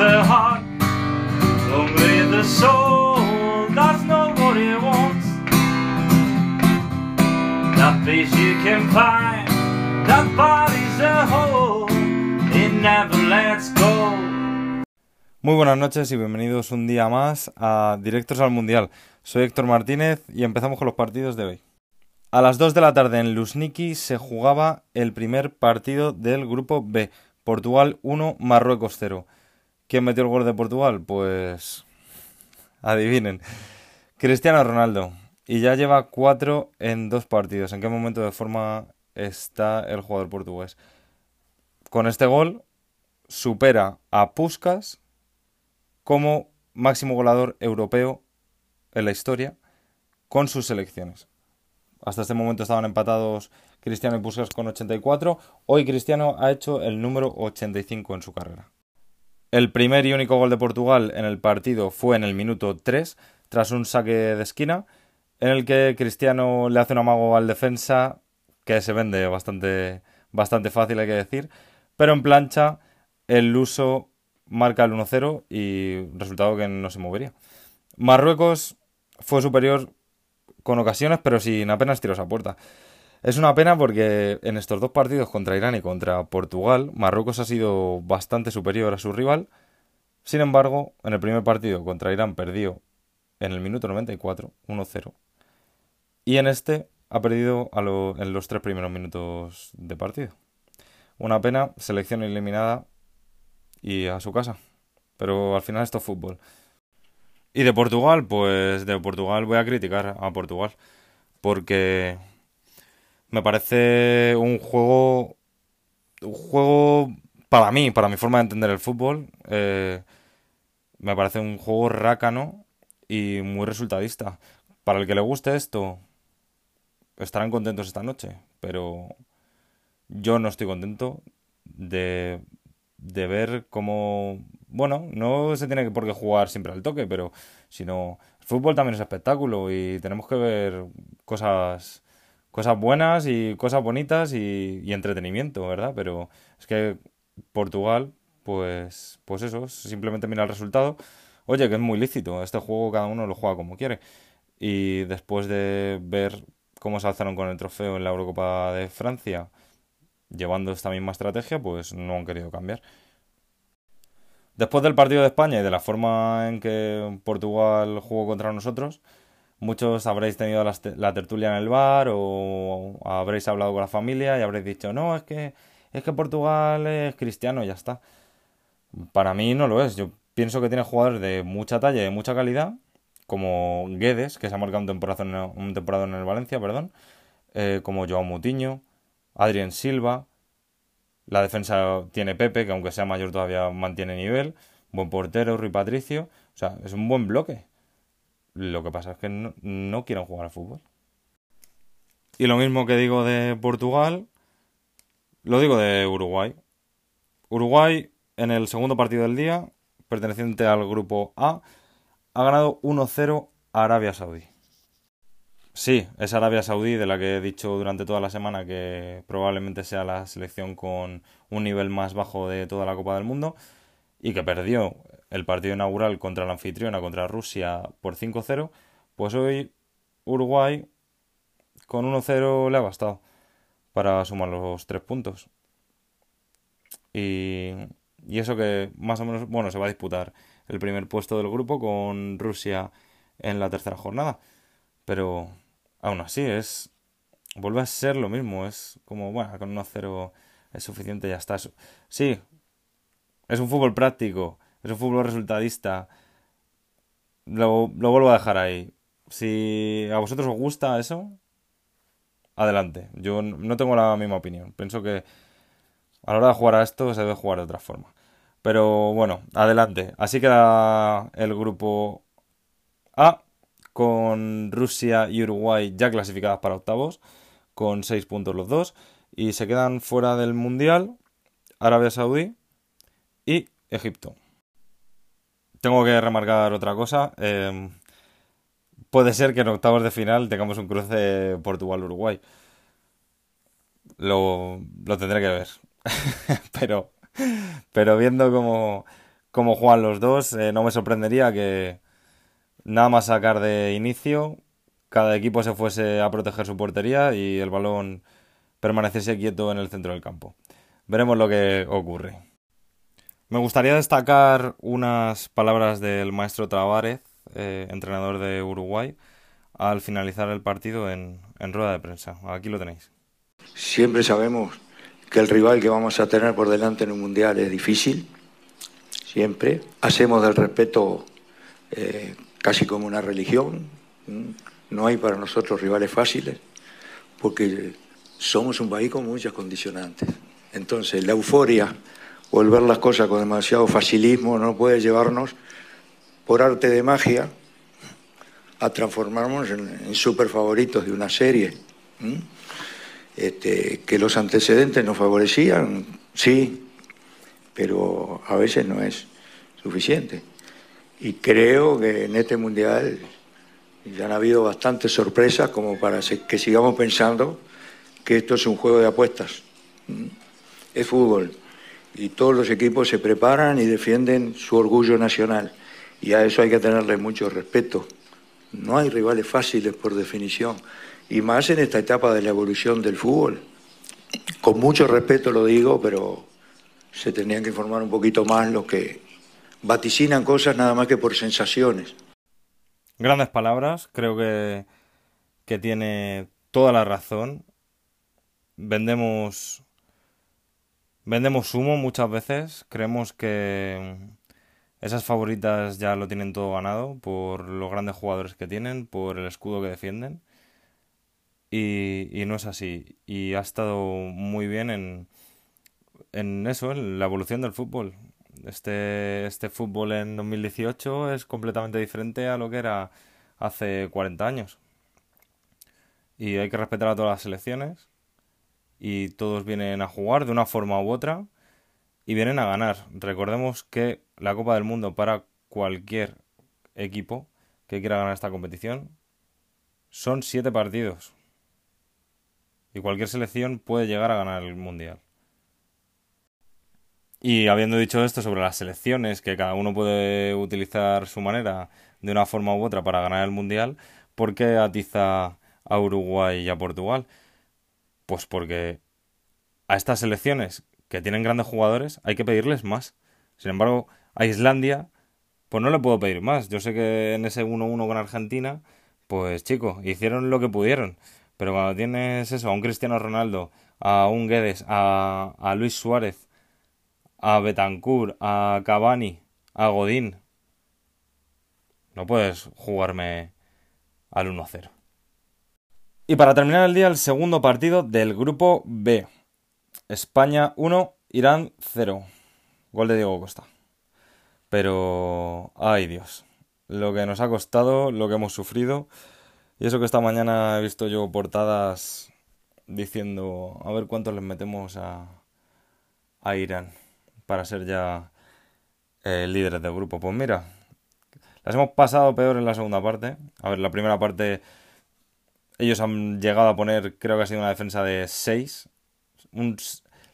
the heart, only the soul does know what wants. That peace you can find, that body's a it never lets go. Muy buenas noches y bienvenidos un día más a Directos al Mundial. Soy Héctor Martínez y empezamos con los partidos de hoy. A las 2 de la tarde en Luzhniki se jugaba el primer partido del grupo B. Portugal 1, Marruecos 0. ¿Quién metió el gol de Portugal? Pues adivinen. Cristiano Ronaldo. Y ya lleva 4 en dos partidos. ¿En qué momento de forma está el jugador portugués? Con este gol supera a Puskas como máximo goleador europeo en la historia con sus selecciones. Hasta este momento estaban empatados Cristiano y Puskas con 84. Hoy Cristiano ha hecho el número 85 en su carrera. El primer y único gol de Portugal en el partido fue en el minuto 3, tras un saque de esquina, en el que Cristiano le hace un amago al defensa que se vende bastante, bastante fácil, hay que decir, pero en plancha el luso marca el 1-0 y resultado que no se movería. Marruecos fue superior con ocasiones, pero sin apenas tiros a puerta. Es una pena porque en estos dos partidos contra Irán y contra Portugal, Marruecos ha sido bastante superior a su rival. Sin embargo, en el primer partido contra Irán perdió en el minuto 94, 1-0. Y en este ha perdido en los tres primeros minutos de partido. Una pena, selección eliminada y a su casa. Pero al final esto es fútbol. Y de Portugal, pues de Portugal voy a criticar a Portugal. Porque me parece un juego. Un juego. Para mí, para mi forma de entender el fútbol. eh, me parece un juego rácano y muy resultadista. Para el que le guste esto, estarán contentos esta noche. Pero yo no estoy contento de, de ver cómo. Bueno, no se tiene por qué jugar siempre al toque, pero sino. El fútbol también es espectáculo y tenemos que ver cosas cosas buenas y cosas bonitas y, entretenimiento, ¿verdad? Pero es que Portugal, pues, pues eso, simplemente mira el resultado. Oye, que es muy lícito, este juego cada uno lo juega como quiere. Y después de ver cómo se alzaron con el trofeo en la Eurocopa de Francia, llevando esta misma estrategia, pues no han querido cambiar. Después del partido de España y de la forma en que Portugal jugó contra nosotros, Muchos habréis tenido la, tertulia en el bar o habréis hablado con la familia y habréis dicho, no, es que, es que Portugal es cristiano ya está. Para mí no lo es. Yo pienso que tiene jugadores de mucha talla y de mucha calidad, como Guedes, que se ha marcado un temporada en, un temporada en el Valencia, perdón, eh, como Joao Mutiño, Adrien Silva. La defensa tiene Pepe, que aunque sea mayor todavía mantiene nivel. Buen portero, Rui Patricio. O sea, es un buen bloque. Lo que pasa es que no, quieren jugar al fútbol. Y lo mismo que digo de Portugal, lo digo de Uruguay. Uruguay, en el segundo partido del día, perteneciente al grupo A, ha ganado 1-0 a Arabia Saudí. Sí, es Arabia Saudí de la que he dicho durante toda la semana que probablemente sea la selección con un nivel más bajo de toda la Copa del Mundo y que perdió el partido inaugural contra la anfitriona, contra Rusia, por 5-0, pues hoy Uruguay con 1-0 le ha bastado para sumar los tres puntos. Y, y eso que más o menos, bueno, se va a disputar el primer puesto del grupo con Rusia en la tercera jornada. Pero aún así es... Vuelve a ser lo mismo, es como, bueno, con 1-0 es suficiente, ya está. Sí, es un fútbol práctico, es un fútbol resultadista. Lo, lo vuelvo a dejar ahí. Si a vosotros os gusta eso, adelante. Yo no tengo la misma opinión. Pienso que a la hora de jugar a esto se debe jugar de otra forma. Pero bueno, adelante. Así queda el grupo A con Rusia y Uruguay ya clasificadas para octavos, con 6 puntos los dos. Y se quedan fuera del Mundial Arabia Saudí y Egipto. Tengo que remarcar otra cosa. Eh, puede ser que en octavos de final tengamos un cruce Portugal-Uruguay. Lo, lo tendré que ver. pero, pero viendo cómo, cómo juegan los dos, eh, no me sorprendería que nada más sacar de inicio, cada equipo se fuese a proteger su portería y el balón permaneciese quieto en el centro del campo. Veremos lo que ocurre. Me gustaría destacar unas palabras del maestro Tavares, eh, entrenador de Uruguay, al finalizar el partido en, en rueda de prensa. Aquí lo tenéis. Siempre sabemos que el rival que vamos a tener por delante en un mundial es difícil, siempre. Hacemos del respeto eh, casi como una religión. No hay para nosotros rivales fáciles, porque somos un país con muchas condicionantes. Entonces, la euforia o el ver las cosas con demasiado facilismo no puede llevarnos, por arte de magia, a transformarnos en, super favoritos de una serie. Este, que los antecedentes nos favorecían, sí, pero a veces no es suficiente. Y creo que en este mundial ya han habido bastantes sorpresas como para que sigamos pensando que esto es un juego de apuestas. Es fútbol y todos los equipos se preparan y defienden su orgullo nacional y a eso hay que tenerle mucho respeto. No hay rivales fáciles por definición y más en esta etapa de la evolución del fútbol. Con mucho respeto lo digo, pero se tendrían que informar un poquito más los que vaticinan cosas nada más que por sensaciones. Grandes palabras, creo que, que tiene toda la razón. Vendemos vendemos humo muchas veces, creemos que esas favoritas ya lo tienen todo ganado por los grandes jugadores que tienen, por el escudo que defienden. Y, y no es así. Y ha estado muy bien en, en eso, en la evolución del fútbol. Este, este fútbol en 2018 es completamente diferente a lo que era hace 40 años. Y hay que respetar a todas las selecciones. Y todos vienen a jugar de una forma u otra. Y vienen a ganar. Recordemos que la Copa del Mundo para cualquier equipo que quiera ganar esta competición son siete partidos. Y cualquier selección puede llegar a ganar el Mundial. Y habiendo dicho esto sobre las selecciones, que cada uno puede utilizar su manera de una forma u otra para ganar el Mundial, ¿por qué atiza a Uruguay y a Portugal? Pues porque a estas selecciones que tienen grandes jugadores hay que pedirles más. Sin embargo, a Islandia, pues no le puedo pedir más. Yo sé que en ese 1-1 con Argentina, pues chicos, hicieron lo que pudieron. Pero cuando tienes eso, a un Cristiano Ronaldo, a un Guedes, a, a Luis Suárez, a Betancourt, a Cavani, a Godín. No puedes jugarme al 1-0. Y para terminar el día, el segundo partido del grupo B. España 1, Irán 0. Gol de Diego Costa. Pero, ay Dios, lo que nos ha costado, lo que hemos sufrido. Y eso que esta mañana he visto yo portadas diciendo, a ver cuántos les metemos a, a Irán para ser ya eh, líderes del grupo. Pues mira, las hemos pasado peor en la segunda parte. A ver, la primera parte ellos han llegado a poner, creo que ha sido una defensa de 6.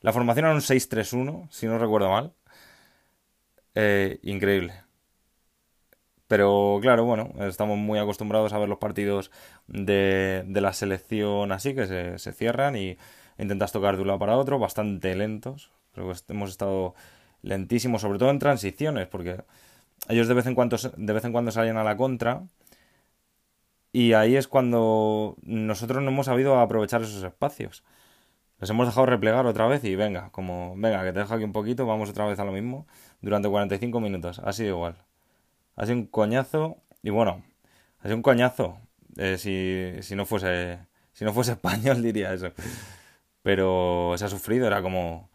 la formación era un 6-3-1, si no recuerdo mal. Eh, increíble. Pero claro, bueno, estamos muy acostumbrados a ver los partidos de, de la selección así, que se, se cierran y intentas tocar de un lado para otro, bastante lentos. Creo que hemos estado lentísimos, sobre todo en transiciones, porque ellos de vez en cuando, de vez en cuando salen a la contra. Y ahí es cuando nosotros no hemos sabido aprovechar esos espacios. Les hemos dejado replegar otra vez y venga, como, venga, que te dejo aquí un poquito, vamos otra vez a lo mismo. Durante 45 minutos, ha sido igual. Ha sido un coñazo, y bueno, ha sido un coñazo. Eh, si, si no fuese si no fuese español diría eso. Pero se ha sufrido, era como,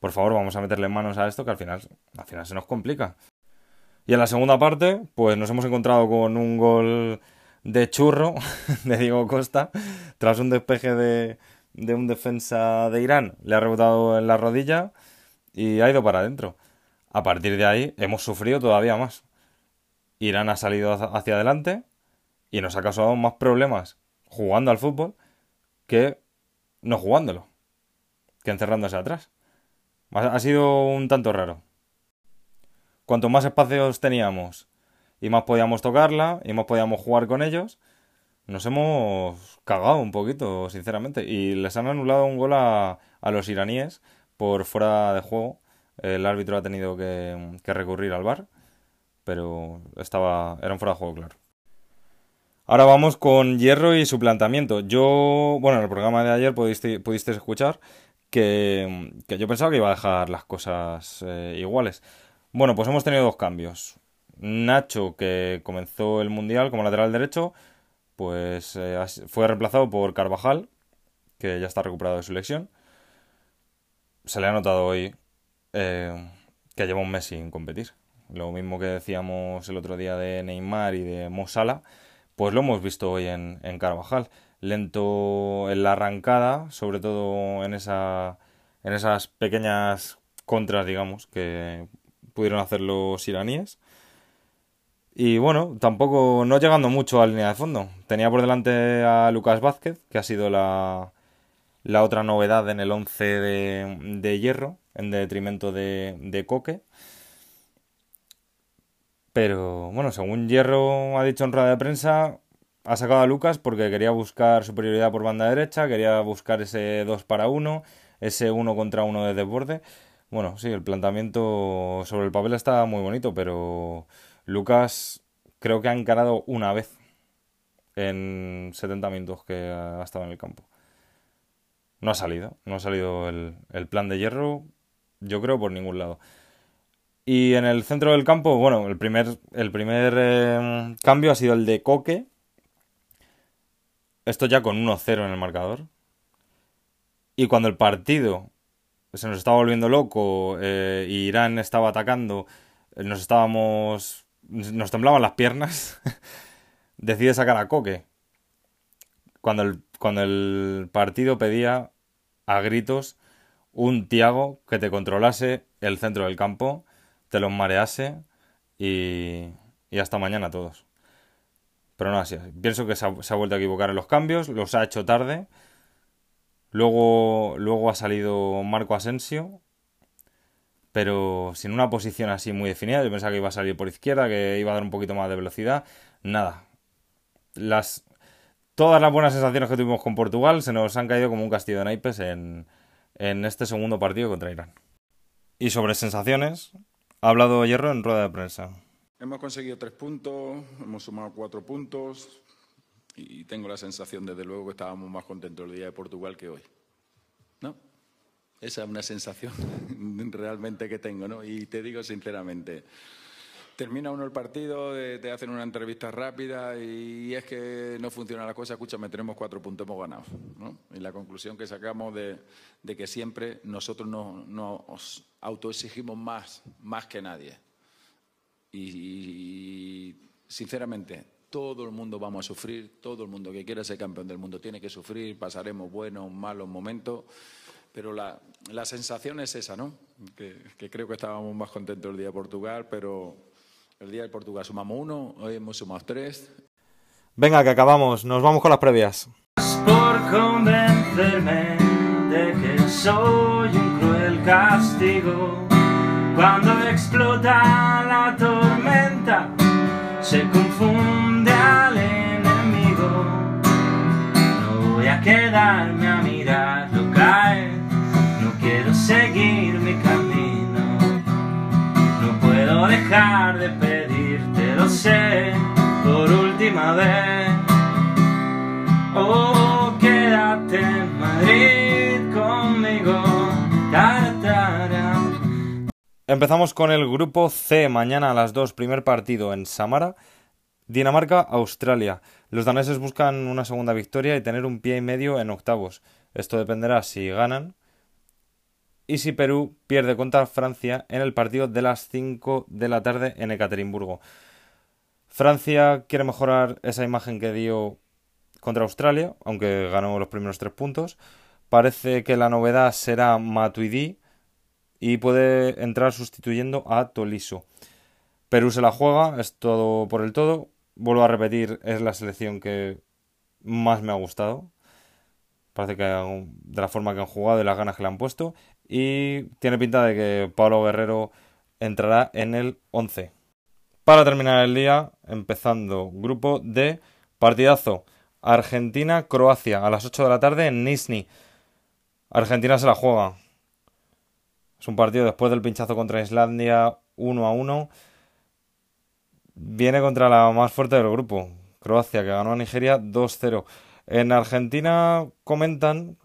por favor, vamos a meterle manos a esto que al final, al final se nos complica. Y en la segunda parte, pues nos hemos encontrado con un gol de churro de Diego Costa, tras un despeje de, de un defensa de Irán. Le ha rebotado en la rodilla y ha ido para adentro. A partir de ahí hemos sufrido todavía más. Irán ha salido hacia adelante y nos ha causado más problemas jugando al fútbol que no jugándolo, que encerrándose atrás. Ha sido un tanto raro. cuanto más espacios teníamos y más podíamos tocarla y más podíamos jugar con ellos, nos hemos cagado un poquito, sinceramente. Y les han anulado un gol a, a los iraníes por fuera de juego. El árbitro ha tenido que, que recurrir al bar, pero estaba, era un fuera de juego, claro. Ahora vamos con Hierro y su planteamiento. Yo, bueno, en el programa de ayer pudiste, pudiste escuchar que, que, yo pensaba que iba a dejar las cosas eh, iguales. Bueno, pues hemos tenido dos cambios. Nacho, que comenzó el Mundial como lateral derecho, pues eh, fue reemplazado por Carvajal, que ya está recuperado de su lesión. Se le ha notado hoy eh, que lleva un mes sin competir. Lo mismo que decíamos el otro día de Neymar y de Mosala, pues lo hemos visto hoy en, en Carvajal. Lento en la arrancada, sobre todo en, esa, en esas pequeñas contras, digamos, que pudieron hacer los iraníes. Y bueno, tampoco no llegando mucho a línea de fondo. Tenía por delante a Lucas Vázquez, que ha sido la, la otra novedad en el 11 de, de hierro, en detrimento de, de Coque. Pero bueno, según Hierro ha dicho en rueda de prensa, ha sacado a Lucas porque quería buscar superioridad por banda derecha, quería buscar ese 2 para 1, ese 1 contra 1 de desborde. Bueno, sí, el planteamiento sobre el papel está muy bonito, pero Lucas creo que ha encarado una vez en 70 minutos que ha estado en el campo. No ha salido, no ha salido el, el plan de hierro, yo creo, por ningún lado. Y en el centro del campo, bueno, el primer, el primer eh, cambio ha sido el de Coque. Esto ya con 1-0 en el marcador. Y cuando el partido se nos estaba volviendo loco eh, y Irán estaba atacando, eh, nos estábamos. Nos temblaban las piernas, decide sacar a Coque. Cuando el, cuando el partido pedía a gritos un Tiago que te controlase el centro del campo te los marease y, y hasta mañana todos. Pero no así. Pienso que se ha, se ha, vuelto a equivocar en los cambios, los ha hecho tarde. Luego, luego ha salido Marco Asensio, pero sin una posición así muy definida. Yo pensaba que iba a salir por izquierda, que iba a dar un poquito más de velocidad. Nada. Las, todas las buenas sensaciones que tuvimos con Portugal se nos han caído como un castillo de naipes en, en este segundo partido contra Irán. Y sobre sensaciones, ha hablado Hierro en rueda de prensa. Hemos conseguido tres puntos, hemos sumado cuatro puntos y tengo la sensación, desde luego, que estábamos más contentos el día de Portugal que hoy. Esa es una sensación realmente que tengo, ¿no? Y te digo sinceramente, termina uno el partido, te hacen una entrevista rápida y es que no funciona la cosa, escúchame, tenemos cuatro puntos, hemos ganado. ¿no? Y la conclusión que sacamos de, que siempre nosotros nos, nos autoexigimos más, más que nadie. Y, sinceramente, todo el mundo vamos a sufrir, todo el mundo que quiera ser campeón del mundo tiene que sufrir, pasaremos buenos, malos momentos, pero la, la sensación es esa, ¿no? Que, que creo que estábamos más contentos el día de Portugal, pero el día de Portugal sumamos uno, hoy hemos sumado tres. Venga, que acabamos, nos vamos con las previas. Por convencerme de que soy un cruel castigo, cuando explota la tormenta, se confunde de pedirte, lo sé, por última vez. Oh, quédate en Madrid conmigo. Empezamos con el grupo C. Mañana a las 2, primer partido en Samara. Dinamarca-Australia. Los daneses buscan una segunda victoria y tener un pie y medio en octavos. Esto dependerá si ganan y si Perú pierde contra Francia en el partido de las 5 de la tarde en Ekaterimburgo. Francia quiere mejorar esa imagen que dio contra Australia, aunque ganó los primeros tres puntos. Parece que la novedad será Matuidi y puede entrar sustituyendo a Toliso. Perú se la juega, es todo por el todo. Vuelvo a repetir, es la selección que más me ha gustado. Parece que de la forma que han jugado y las ganas que le han puesto. Y tiene pinta de que Pablo Guerrero entrará en el 11. Para terminar el día, empezando grupo de partidazo Argentina-Croacia a las 8 de la tarde en Nizhny. Argentina se la juega. Es un partido después del pinchazo contra Islandia 1 a 1. Viene contra la más fuerte del grupo, Croacia, que ganó a Nigeria 2-0. En Argentina comentan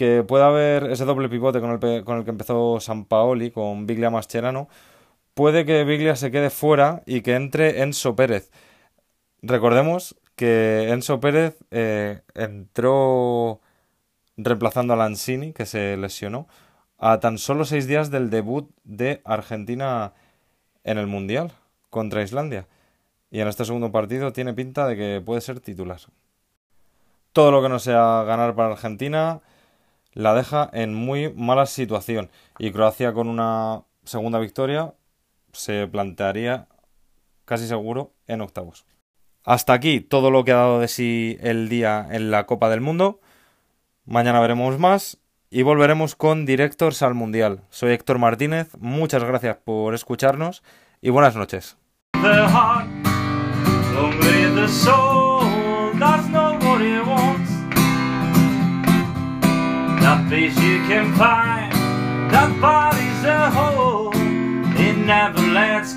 que puede haber ese doble pivote con el, con el que empezó San Paoli, con Biglia Mascherano. Puede que Biglia se quede fuera y que entre Enzo Pérez. Recordemos que Enzo Pérez eh, entró reemplazando a Lanzini, que se lesionó, a tan solo seis días del debut de Argentina en el Mundial contra Islandia. Y en este segundo partido tiene pinta de que puede ser titular. Todo lo que no sea ganar para Argentina la deja en muy mala situación. Y Croacia con una segunda victoria se plantearía casi seguro en octavos. Hasta aquí todo lo que ha dado de sí el día en la Copa del Mundo. Mañana veremos más y volveremos con Directors al Mundial. Soy Héctor Martínez, muchas gracias por escucharnos y buenas noches. place you can find the body's a hole. It never lets